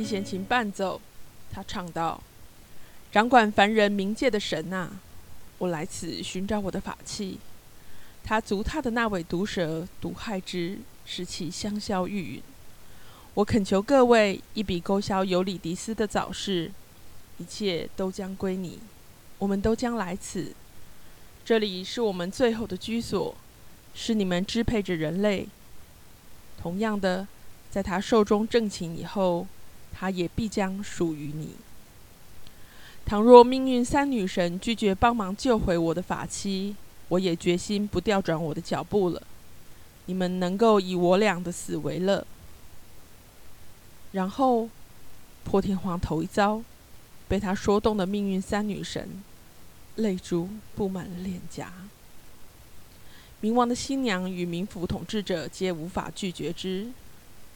七弦琴伴奏，他唱道：“掌管凡人冥界的神呐、啊，我来此寻找我的法器。他足踏的那尾毒蛇，毒害之，使其香消玉殒。我恳求各位一笔勾销尤里迪斯的早逝，一切都将归你。我们都将来此，这里是我们最后的居所，是你们支配着人类。同样的。”在他寿终正寝以后，他也必将属于你。倘若命运三女神拒绝帮忙救回我的法妻，我也决心不调转我的脚步了。你们能够以我俩的死为乐。然后，破天荒头一遭，被他说动的命运三女神，泪珠布满了脸颊。冥王的新娘与冥府统治者皆无法拒绝之。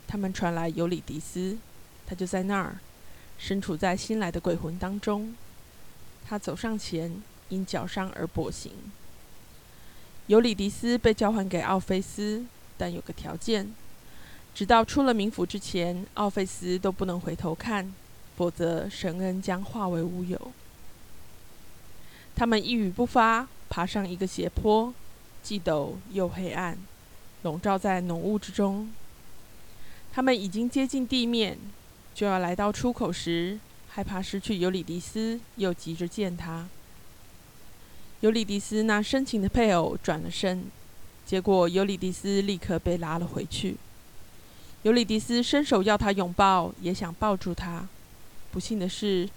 他们传来尤里迪斯，他就在那儿，身处在新来的鬼魂当中。他走上前，因脚伤而跛行。尤里迪斯被交还给奥菲斯，但有个条件：直到出了冥府之前，奥菲斯都不能回头看，否则神恩将化为乌有。他们一语不发，爬上一个斜坡，既陡又黑暗，笼罩在浓雾之中。他们已经接近地面，就要来到出口时，害怕失去尤里迪斯，又急着见他。尤里迪斯那深情的配偶转了身，结果尤里迪斯立刻被拉了回去。尤里迪斯伸手要他拥抱，也想抱住他，不幸的是，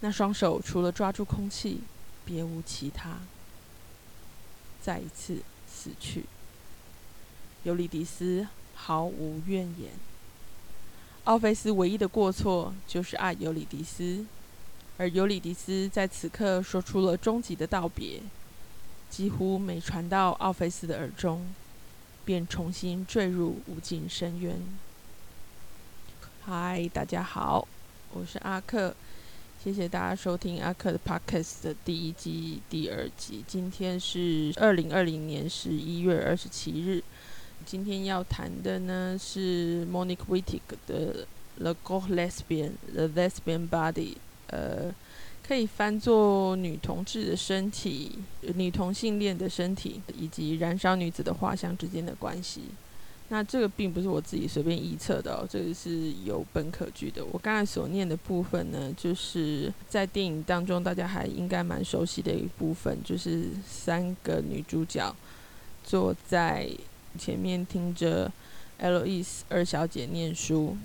那双手除了抓住空气，别无其他。再一次死去，尤里迪斯毫无怨言。奥菲斯唯一的过错就是爱尤里迪斯，而尤里迪斯在此刻说出了终极的道别，几乎没传到奥菲斯的耳中，便重新坠入无尽深渊。嗨，大家好，我是阿克，谢谢大家收听阿克的 Podcast 的第一季第二集。今天是二零二零年十一月二十七日。今天要谈的呢是 Monique Wittig 的《The God Lesbian》，《The Lesbian Body》，呃，可以翻作女同志的身体、女同性恋的身体以及燃烧女子的画像之间的关系。那这个并不是我自己随便臆测的哦，这个是有本可据的。我刚才所念的部分呢，就是在电影当中大家还应该蛮熟悉的一部分，就是三个女主角坐在。前面听着 LOE 二小姐念书，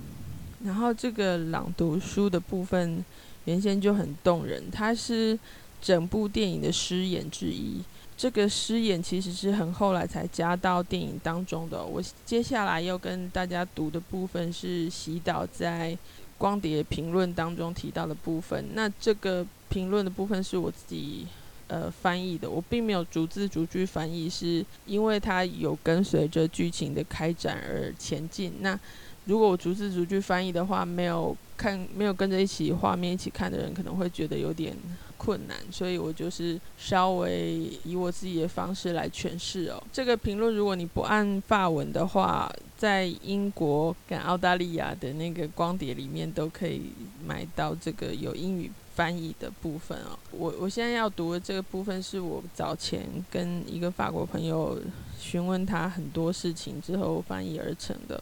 然后这个朗读书的部分原先就很动人，它是整部电影的诗眼之一。这个诗眼其实是很后来才加到电影当中的。我接下来要跟大家读的部分是洗导在光碟评论当中提到的部分。那这个评论的部分是我自己。呃，翻译的我并没有逐字逐句翻译，是因为它有跟随着剧情的开展而前进。那如果我逐字逐句翻译的话，没有看没有跟着一起画面一起看的人可能会觉得有点困难，所以我就是稍微以我自己的方式来诠释哦。这个评论如果你不按法文的话，在英国跟澳大利亚的那个光碟里面都可以买到这个有英语。翻译的部分哦，我我现在要读的这个部分是我早前跟一个法国朋友询问他很多事情之后翻译而成的。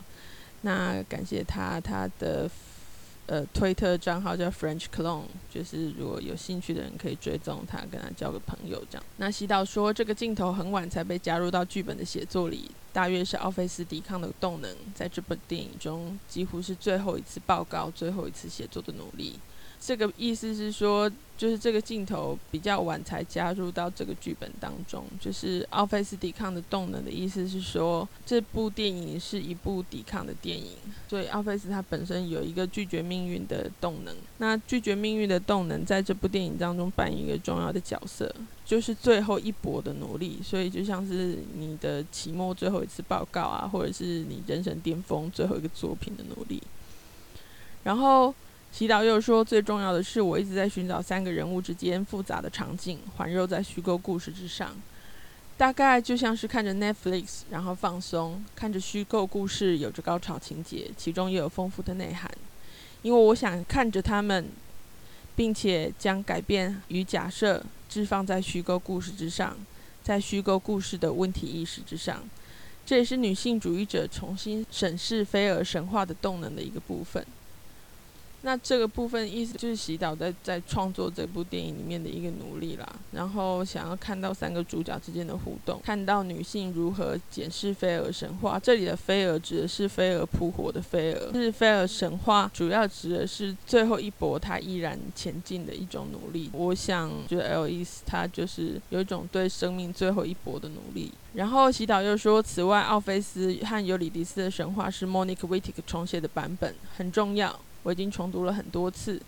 那感谢他，他的呃推特账号叫 French Clone，就是如果有兴趣的人可以追踪他，跟他交个朋友这样。那西岛说这个镜头很晚才被加入到剧本的写作里，大约是奥菲斯抵抗的动能在这部电影中几乎是最后一次报告、最后一次写作的努力。这个意思是说，就是这个镜头比较晚才加入到这个剧本当中。就是奥菲斯抵抗的动能的意思是说，这部电影是一部抵抗的电影。所以奥菲斯他本身有一个拒绝命运的动能。那拒绝命运的动能在这部电影当中扮演一个重要的角色，就是最后一搏的努力。所以就像是你的期末最后一次报告啊，或者是你人生巅峰最后一个作品的努力。然后。祈祷又说，最重要的是，我一直在寻找三个人物之间复杂的场景，环绕在虚构故事之上。大概就像是看着 Netflix，然后放松，看着虚构故事有着高潮情节，其中又有丰富的内涵。因为我想看着他们，并且将改变与假设置放在虚构故事之上，在虚构故事的问题意识之上。这也是女性主义者重新审视菲尔神话的动能的一个部分。那这个部分意思就是洗澡在在创作这部电影里面的一个努力啦，然后想要看到三个主角之间的互动，看到女性如何检视菲尔神话。这里的菲尔指的是飞蛾扑火的飞蛾，是菲尔神话主要指的是最后一搏，他依然前进的一种努力。我想，觉得 Alice 他就是有一种对生命最后一搏的努力。然后洗澡又说，此外，奥菲斯和尤里迪斯的神话是 Monique Wittig 重写的版本，很重要。我已经重读了很多次，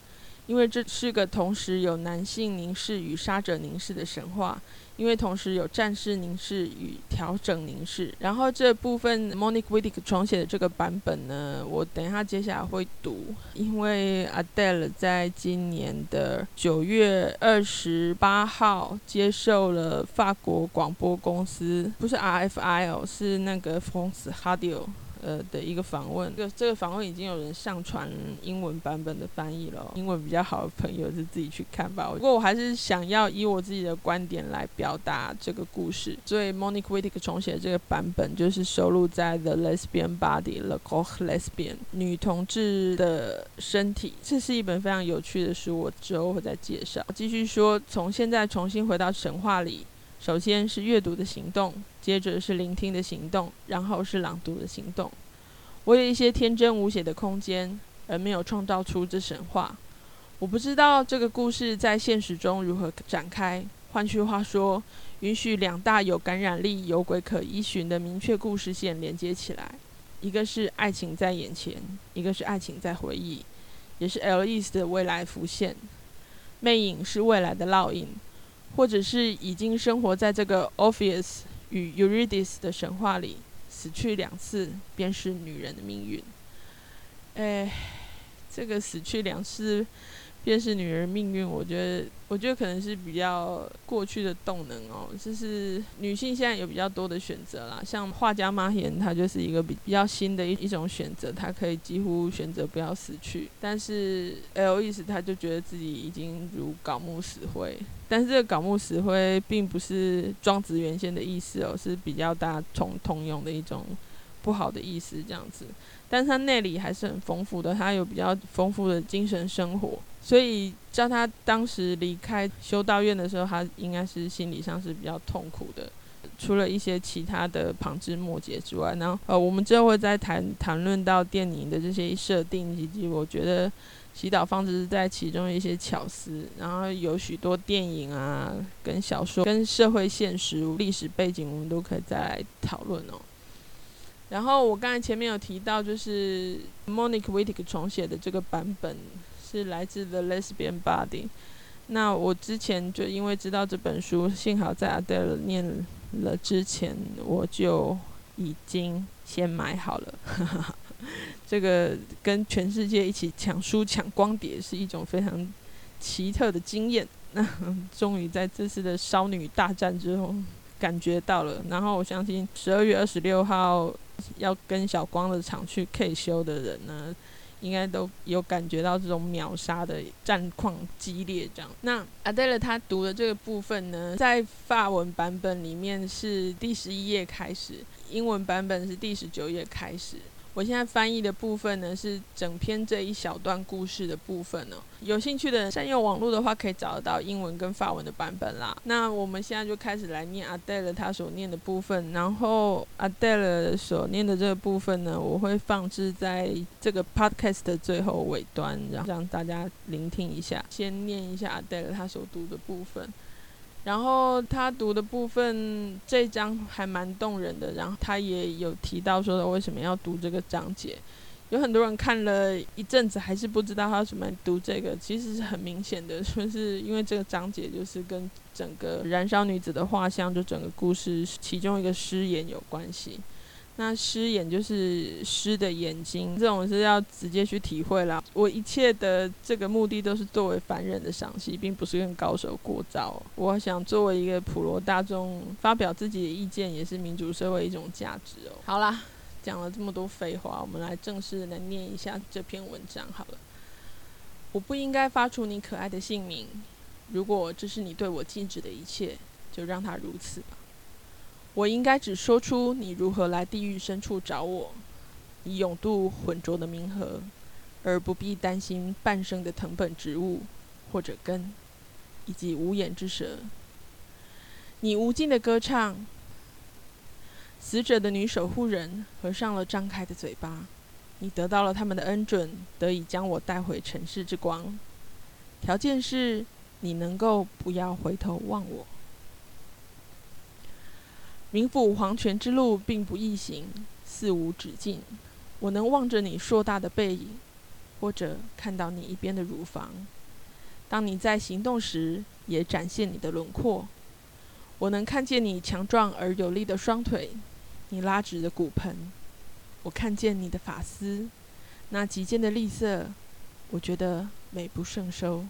因为这是个同时有男性凝视与杀者凝视的神话，因为同时有战士凝视与调整凝视。然后这部分 Monique Wittig 重写的这个版本呢，我等一下接下来会读，因为 Adele 在今年的九月二十八号接受了法国广播公司，不是 RFI 哦，是那个 France Radio。呃的一个访问，这个这个访问已经有人上传英文版本的翻译了，英文比较好的朋友就自己去看吧。不过我还是想要以我自己的观点来表达这个故事，所以 Monique Wittig 重写这个版本就是收录在 The Lesbian Body, leco Lesbian 女同志的身体。这是一本非常有趣的书，我之后会再介绍。继续说，从现在重新回到神话里。首先是阅读的行动，接着是聆听的行动，然后是朗读的行动。我有一些天真无邪的空间，而没有创造出这神话。我不知道这个故事在现实中如何展开。换句话说，允许两大有感染力、有轨可依循的明确故事线连接起来。一个是爱情在眼前，一个是爱情在回忆，也是 Alice 的未来浮现。魅影是未来的烙印。或者是已经生活在这个 Orpheus 与 Eurydice 的神话里，死去两次便是女人的命运。哎，这个死去两次。便是女人命运，我觉得，我觉得可能是比较过去的动能哦。就是女性现在有比较多的选择啦，像画家马贤，她就是一个比比较新的一一种选择，她可以几乎选择不要死去。但是 lis 她就觉得自己已经如槁木死灰，但是这个槁木死灰并不是庄子原先的意思哦，是比较大通通用的一种不好的意思这样子。但是他内里还是很丰富的，他有比较丰富的精神生活，所以叫他当时离开修道院的时候，他应该是心理上是比较痛苦的。除了一些其他的旁枝末节之外，然后呃，我们之后会再谈谈论到电影的这些设定，以及我觉得洗澡方式在其中一些巧思，然后有许多电影啊、跟小说、跟社会现实、历史背景，我们都可以再来讨论哦。然后我刚才前面有提到，就是 Monique Wittig 重写的这个版本是来自 The Lesbian Body。那我之前就因为知道这本书，幸好在 Adele 念了之前，我就已经先买好了。这个跟全世界一起抢书抢光碟是一种非常奇特的经验。那 终于在这次的少女大战之后感觉到了。然后我相信十二月二十六号。要跟小光的场去 K 修的人呢，应该都有感觉到这种秒杀的战况激烈。这样，那 Adele 他读的这个部分呢，在法文版本里面是第十一页开始，英文版本是第十九页开始。我现在翻译的部分呢，是整篇这一小段故事的部分哦。有兴趣的人善用网络的话，可以找得到英文跟法文的版本啦。那我们现在就开始来念 Adele 他所念的部分，然后 Adele 所念的这个部分呢，我会放置在这个 podcast 的最后尾端，然后让大家聆听一下。先念一下 Adele 他所读的部分。然后他读的部分这一章还蛮动人的，然后他也有提到说为什么要读这个章节。有很多人看了一阵子还是不知道他为什么读这个，其实是很明显的，就是因为这个章节就是跟整个燃烧女子的画像，就整个故事其中一个诗言有关系。那诗眼就是诗的眼睛，这种是要直接去体会啦。我一切的这个目的都是作为凡人的赏析，并不是跟高手过招。我想作为一个普罗大众发表自己的意见，也是民主社会一种价值哦。好啦，讲了这么多废话，我们来正式来念一下这篇文章好了。我不应该发出你可爱的姓名。如果这是你对我禁止的一切，就让它如此吧。我应该只说出你如何来地狱深处找我，以勇渡浑浊的冥河，而不必担心半生的藤本植物或者根，以及无眼之蛇。你无尽的歌唱，死者的女守护人合上了张开的嘴巴。你得到了他们的恩准，得以将我带回尘世之光。条件是你能够不要回头望我。冥府黄泉之路并不易行，似无止境。我能望着你硕大的背影，或者看到你一边的乳房。当你在行动时，也展现你的轮廓。我能看见你强壮而有力的双腿，你拉直的骨盆。我看见你的发丝，那极尖的栗色，我觉得美不胜收。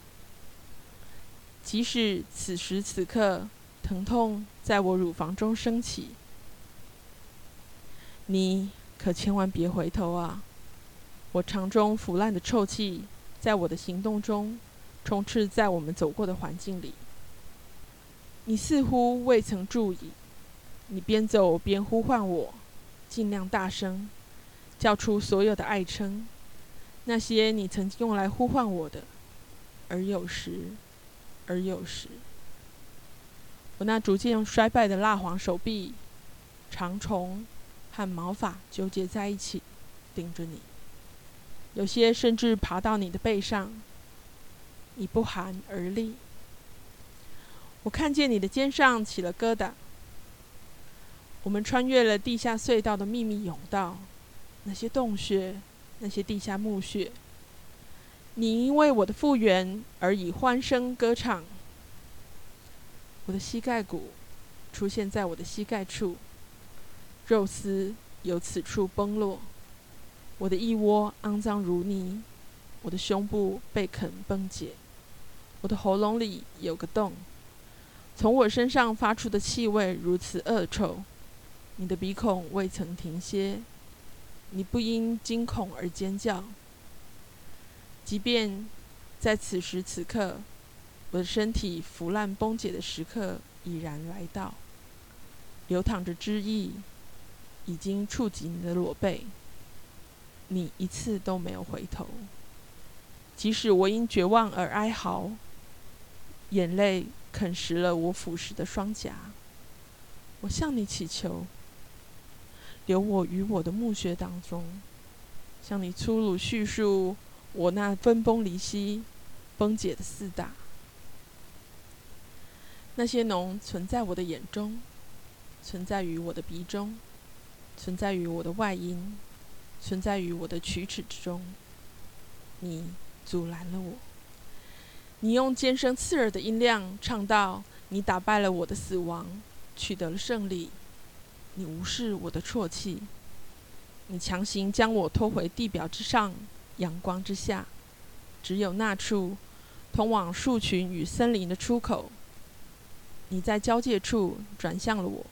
即使此时此刻，疼痛在我乳房中升起，你可千万别回头啊！我肠中腐烂的臭气，在我的行动中充斥在我们走过的环境里。你似乎未曾注意，你边走边呼唤我，尽量大声，叫出所有的爱称，那些你曾经用来呼唤我的。而有时，而有时，我那逐渐衰败的蜡黄手臂，长虫和毛发纠结在一起，盯着你。有些甚至爬到你的背上，你不寒而栗。我看见你的肩上起了疙瘩。我们穿越了地下隧道的秘密甬道，那些洞穴，那些地下墓穴。你因为我的复原而以欢声歌唱。我的膝盖骨出现在我的膝盖处，肉丝由此处崩落。我的腋窝肮脏如泥，我的胸部被啃崩解，我的喉咙里有个洞。从我身上发出的气味如此恶臭，你的鼻孔未曾停歇，你不因惊恐而尖叫。即便在此时此刻，我的身体腐烂崩解的时刻已然来到，流淌着汁液，已经触及你的裸背，你一次都没有回头，即使我因绝望而哀嚎，眼泪。啃食了我腐蚀的双颊，我向你祈求，留我于我的墓穴当中，向你粗鲁叙述我那分崩离析、崩解的四大。那些脓存在我的眼中，存在于我的鼻中，存在于我的外阴，存在于我的龋齿之中。你阻拦了我。你用尖声刺耳的音量唱道：“你打败了我的死亡，取得了胜利。你无视我的啜泣，你强行将我拖回地表之上，阳光之下，只有那处通往树群与森林的出口。你在交界处转向了我，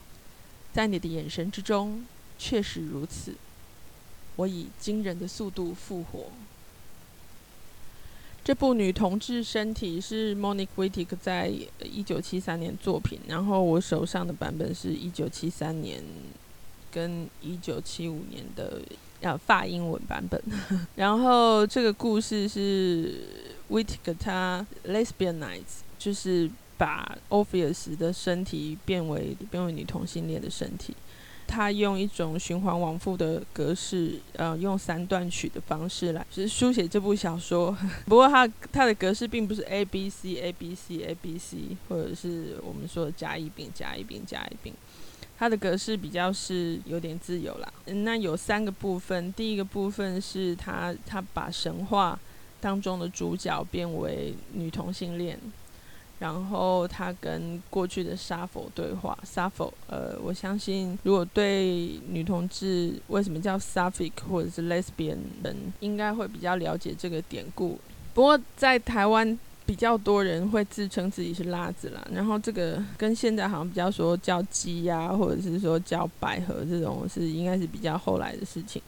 在你的眼神之中，确实如此。我以惊人的速度复活。”这部女同志身体是 Monique Wittig 在一九七三年作品，然后我手上的版本是一九七三年跟一九七五年的要法英文版本。然后这个故事是 Wittig 她 lesbianize，就是把 Orpheus 的身体变为变为女同性恋的身体。他用一种循环往复的格式，呃，用三段曲的方式来，就是书写这部小说。不过他他的格式并不是 A B C A B C A B C，或者是我们说的甲乙丙甲乙丙甲乙丙。它的格式比较是有点自由啦。那有三个部分，第一个部分是他他把神话当中的主角变为女同性恋。然后他跟过去的沙佛对话沙佛呃，我相信如果对女同志为什么叫 Sapphic 或者是 Lesbian 人，应该会比较了解这个典故。不过在台湾比较多人会自称自己是拉子啦，然后这个跟现在好像比较说叫鸡呀，或者是说叫百合这种是应该是比较后来的事情。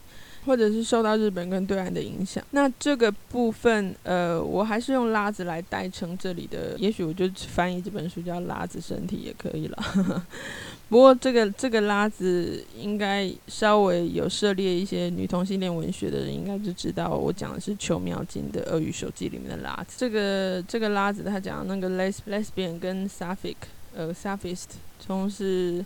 或者是受到日本跟对岸的影响。那这个部分，呃，我还是用拉子来代称这里的，也许我就翻译这本书叫“拉子身体”也可以了。不过这个这个拉子应该稍微有涉猎一些女同性恋文学的人，应该就知道我讲的是邱妙津的《鳄鱼手记》里面的拉子。这个这个拉子，他讲那个 les lesbian 跟 sapphic 呃 sapphist 从是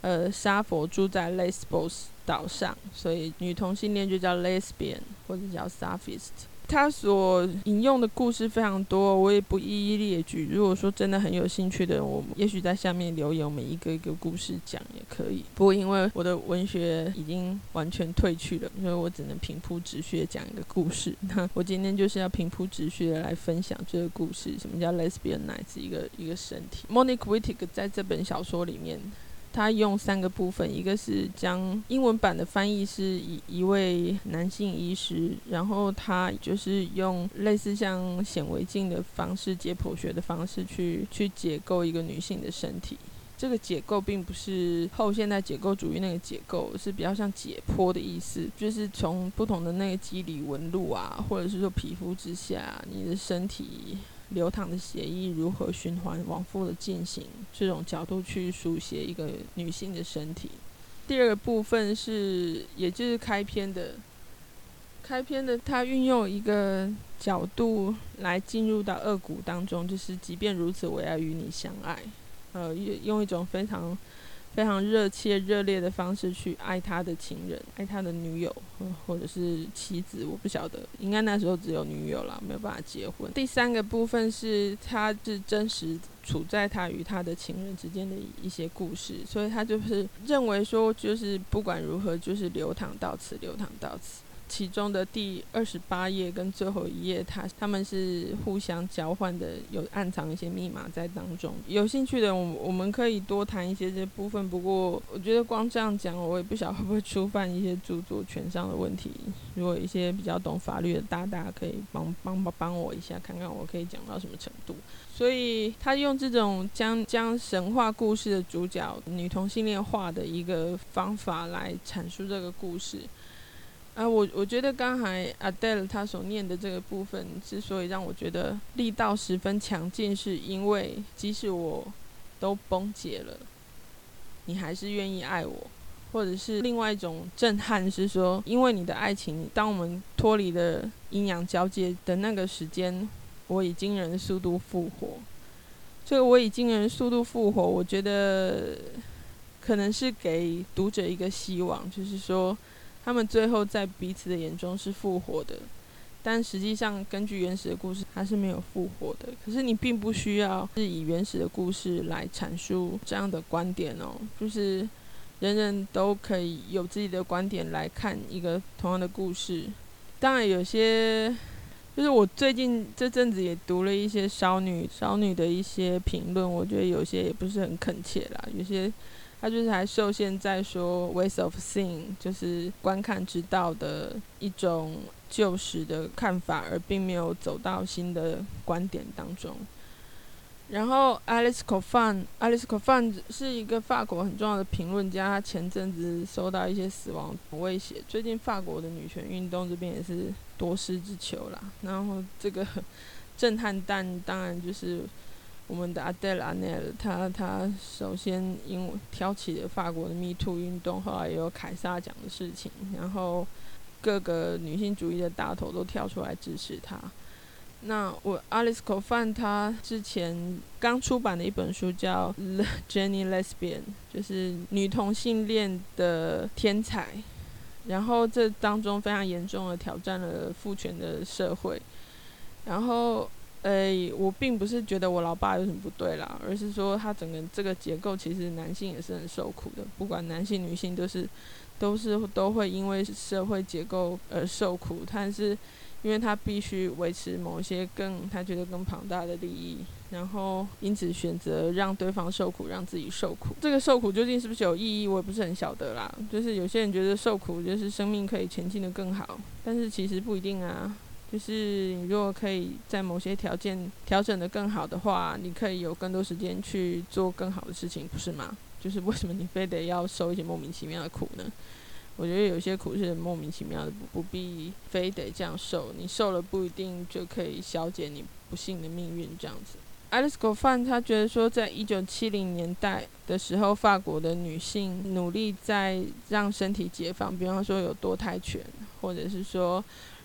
呃沙佛住在 Lesbos 岛上，所以女同性恋就叫 lesbian 或者叫 sapphist。他所引用的故事非常多，我也不一一列举。如果说真的很有兴趣的，我也许在下面留言，我们一个一个故事讲也可以。不过因为我的文学已经完全退去了，所以我只能平铺直叙讲一个故事。那我今天就是要平铺直叙的来分享这个故事。什么叫 Lesbian Nights？一个一个身体？Monique Wittig 在这本小说里面。他用三个部分，一个是将英文版的翻译是一一位男性医师，然后他就是用类似像显微镜的方式、解剖学的方式去去解构一个女性的身体。这个解构并不是后现代解构主义那个解构，是比较像解剖的意思，就是从不同的那个肌理纹路啊，或者是说皮肤之下，你的身体。流淌的血液如何循环往复的进行？这种角度去书写一个女性的身体。第二个部分是，也就是开篇的，开篇的，它运用一个角度来进入到恶谷当中，就是即便如此，我要与你相爱。呃，用用一种非常。非常热切、热烈的方式去爱他的情人，爱他的女友，或者是妻子，我不晓得，应该那时候只有女友了，没有办法结婚。第三个部分是，他是真实处在他与他的情人之间的一些故事，所以他就是认为说，就是不管如何，就是流淌到此，流淌到此。其中的第二十八页跟最后一页，它他们是互相交换的，有暗藏一些密码在当中。有兴趣的，我我们可以多谈一些这部分。不过，我觉得光这样讲，我也不晓得会不会触犯一些著作权上的问题。如果一些比较懂法律的大大可以帮帮帮帮我一下，看看我可以讲到什么程度。所以，他用这种将将神话故事的主角女同性恋化的一个方法来阐述这个故事。啊，我我觉得刚才 Adele 她所念的这个部分，之所以让我觉得力道十分强劲，是因为即使我都崩解了，你还是愿意爱我，或者是另外一种震撼是说，因为你的爱情，当我们脱离了阴阳交界的那个时间，我以惊人的速度复活。这个我以惊人的速度复活，我觉得可能是给读者一个希望，就是说。他们最后在彼此的眼中是复活的，但实际上根据原始的故事，他是没有复活的。可是你并不需要是以原始的故事来阐述这样的观点哦，就是人人都可以有自己的观点来看一个同样的故事。当然，有些就是我最近这阵子也读了一些少女少女的一些评论，我觉得有些也不是很恳切啦，有些。他就是还受限在说 ways of seeing，就是观看之道的一种旧时的看法，而并没有走到新的观点当中。然后 Alice Coffin，Alice Coffin 是一个法国很重要的评论家，他前阵子收到一些死亡威胁。最近法国的女权运动这边也是多事之秋啦。然后这个 震撼弹当然就是。我们的 Adèle Haenel，他他首先因为挑起了法国的 Me Too 运动，后来也有凯撒奖的事情，然后各个女性主义的大头都跳出来支持他。那我 Alice Coffin 他之前刚出版的一本书叫《Jenny Lesbian》，就是女同性恋的天才，然后这当中非常严重的挑战了父权的社会，然后。诶、我并不是觉得我老爸有什么不对啦，而是说他整个这个结构，其实男性也是很受苦的，不管男性女性都是，都是都会因为社会结构而受苦。但是，因为他必须维持某些更他觉得更庞大的利益，然后因此选择让对方受苦，让自己受苦。这个受苦究竟是不是有意义，我也不是很晓得啦。就是有些人觉得受苦就是生命可以前进的更好，但是其实不一定啊。就是你如果可以在某些条件调整得更好的话，你可以有更多时间去做更好的事情，不是吗？就是为什么你非得要受一些莫名其妙的苦呢？我觉得有些苦是莫名其妙的，不不必非得这样受。你受了不一定就可以消解你不幸的命运，这样子。Alice Goffin 他觉得说，在一九七零年代的时候，法国的女性努力在让身体解放，比方说有多胎权，或者是说。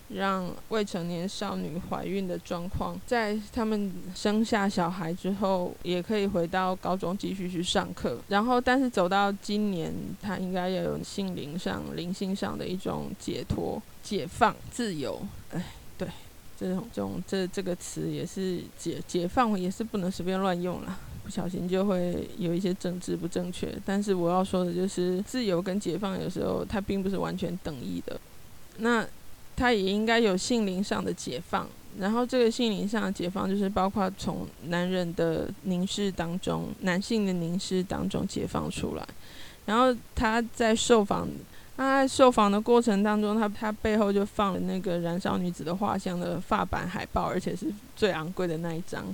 让未成年少女怀孕的状况，在他们生下小孩之后，也可以回到高中继续去上课。然后，但是走到今年，他应该要有心灵上、灵性上的一种解脱、解放、自由。哎，对，这种、这种、这这个词也是解解放，也是不能随便乱用了，不小心就会有一些政治不正确。但是我要说的就是，自由跟解放有时候它并不是完全等义的。那。他也应该有性灵上的解放，然后这个性灵上的解放就是包括从男人的凝视当中，男性的凝视当中解放出来。然后他在受访，他在受访的过程当中，他他背后就放了那个燃烧女子的画像的发版海报，而且是最昂贵的那一张。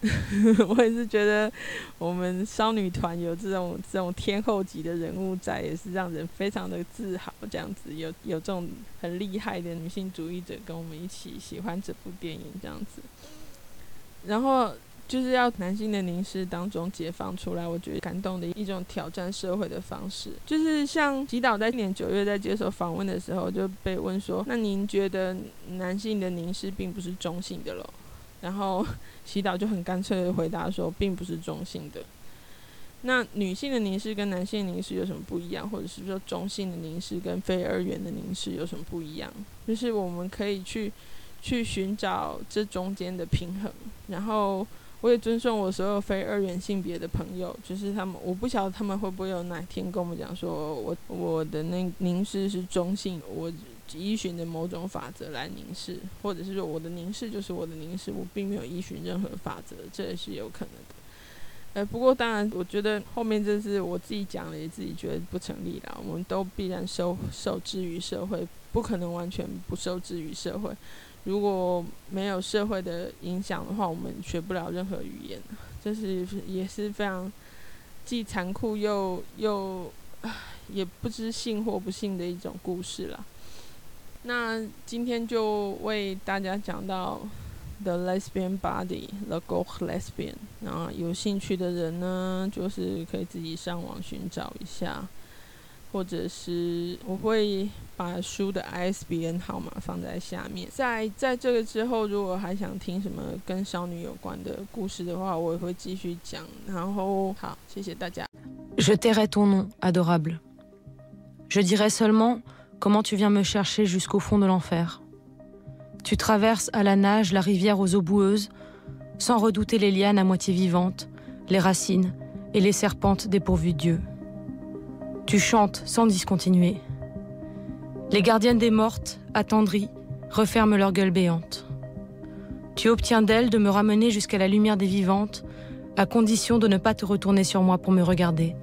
我也是觉得，我们少女团有这种这种天后级的人物在，也是让人非常的自豪。这样子有有这种很厉害的女性主义者跟我们一起喜欢这部电影这样子。然后就是要男性的凝视当中解放出来，我觉得感动的一种挑战社会的方式，就是像吉岛在今年九月在接受访问的时候就被问说：“那您觉得男性的凝视并不是中性的了？”然后，祈祷就很干脆的回答说，并不是中性的。那女性的凝视跟男性凝视有什么不一样？或者是说中性的凝视跟非二元的凝视有什么不一样？就是我们可以去去寻找这中间的平衡。然后，我也尊重我所有非二元性别的朋友，就是他们，我不晓得他们会不会有哪天跟我们讲说，我我的那凝视是中性，我。依循的某种法则来凝视，或者是说我的凝视就是我的凝视，我并没有依循任何法则，这也是有可能的。呃，不过当然，我觉得后面这是我自己讲的，也自己觉得不成立啦。我们都必然受受制于社会，不可能完全不受制于社会。如果没有社会的影响的话，我们学不了任何语言。这是也是非常既残酷又又也不知幸或不幸的一种故事了。那今天就为大家讲到 The Lesbian Body，The Goth Lesbian。然后有兴趣的人呢，就是可以自己上网寻找一下，或者是我会把书的 ISBN 号码放在下面。在在这个之后，如果还想听什么跟少女有关的故事的话，我也会继续讲。然后好，谢谢大家。Je t'irai ton nom, adorable. Je dirai seulement. Comment tu viens me chercher jusqu'au fond de l'enfer? Tu traverses à la nage la rivière aux eaux boueuses, sans redouter les lianes à moitié vivantes, les racines et les serpentes dépourvues Dieu. Tu chantes sans discontinuer. Les gardiennes des mortes, attendries, referment leur gueule béante. Tu obtiens d'elles de me ramener jusqu'à la lumière des vivantes, à condition de ne pas te retourner sur moi pour me regarder.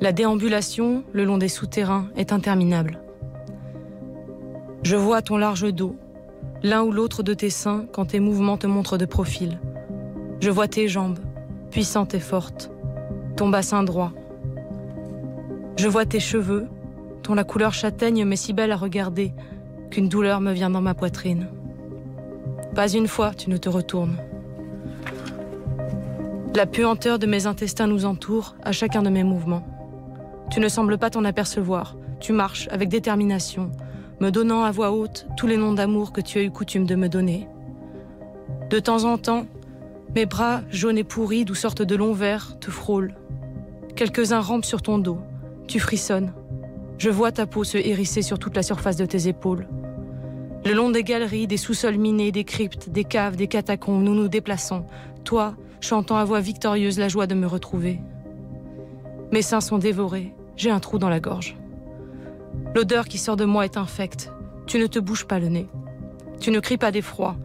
La déambulation le long des souterrains est interminable. Je vois ton large dos, l'un ou l'autre de tes seins quand tes mouvements te montrent de profil. Je vois tes jambes, puissantes et fortes, ton bassin droit. Je vois tes cheveux, dont la couleur châtaigne m'est si belle à regarder qu'une douleur me vient dans ma poitrine. Pas une fois tu ne te retournes. La puanteur de mes intestins nous entoure à chacun de mes mouvements. Tu ne sembles pas t'en apercevoir. Tu marches avec détermination, me donnant à voix haute tous les noms d'amour que tu as eu coutume de me donner. De temps en temps, mes bras jaunes et pourris d'où sortent de longs vers te frôlent. Quelques-uns rampent sur ton dos. Tu frissonnes. Je vois ta peau se hérisser sur toute la surface de tes épaules. Le long des galeries, des sous-sols minés, des cryptes, des caves, des catacombes, nous nous déplaçons. Toi, chantant à voix victorieuse la joie de me retrouver. Mes seins sont dévorés. J'ai un trou dans la gorge. L'odeur qui sort de moi est infecte. Tu ne te bouges pas le nez. Tu ne cries pas d'effroi.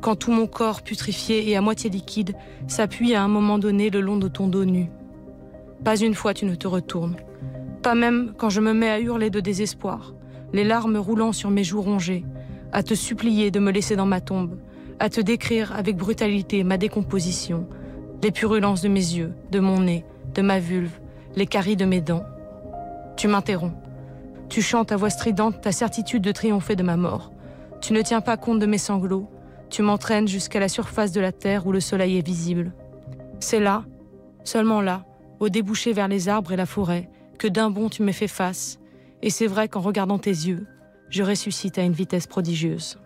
Quand tout mon corps putrifié et à moitié liquide s'appuie à un moment donné le long de ton dos nu. Pas une fois tu ne te retournes. Pas même quand je me mets à hurler de désespoir, les larmes roulant sur mes joues rongées, à te supplier de me laisser dans ma tombe, à te décrire avec brutalité ma décomposition, les purulences de mes yeux, de mon nez, de ma vulve, les caries de mes dents. Tu m'interromps. Tu chantes à voix stridente ta certitude de triompher de ma mort. Tu ne tiens pas compte de mes sanglots. Tu m'entraînes jusqu'à la surface de la terre où le soleil est visible. C'est là, seulement là, au débouché vers les arbres et la forêt, que d'un bond tu m'es fait face. Et c'est vrai qu'en regardant tes yeux, je ressuscite à une vitesse prodigieuse.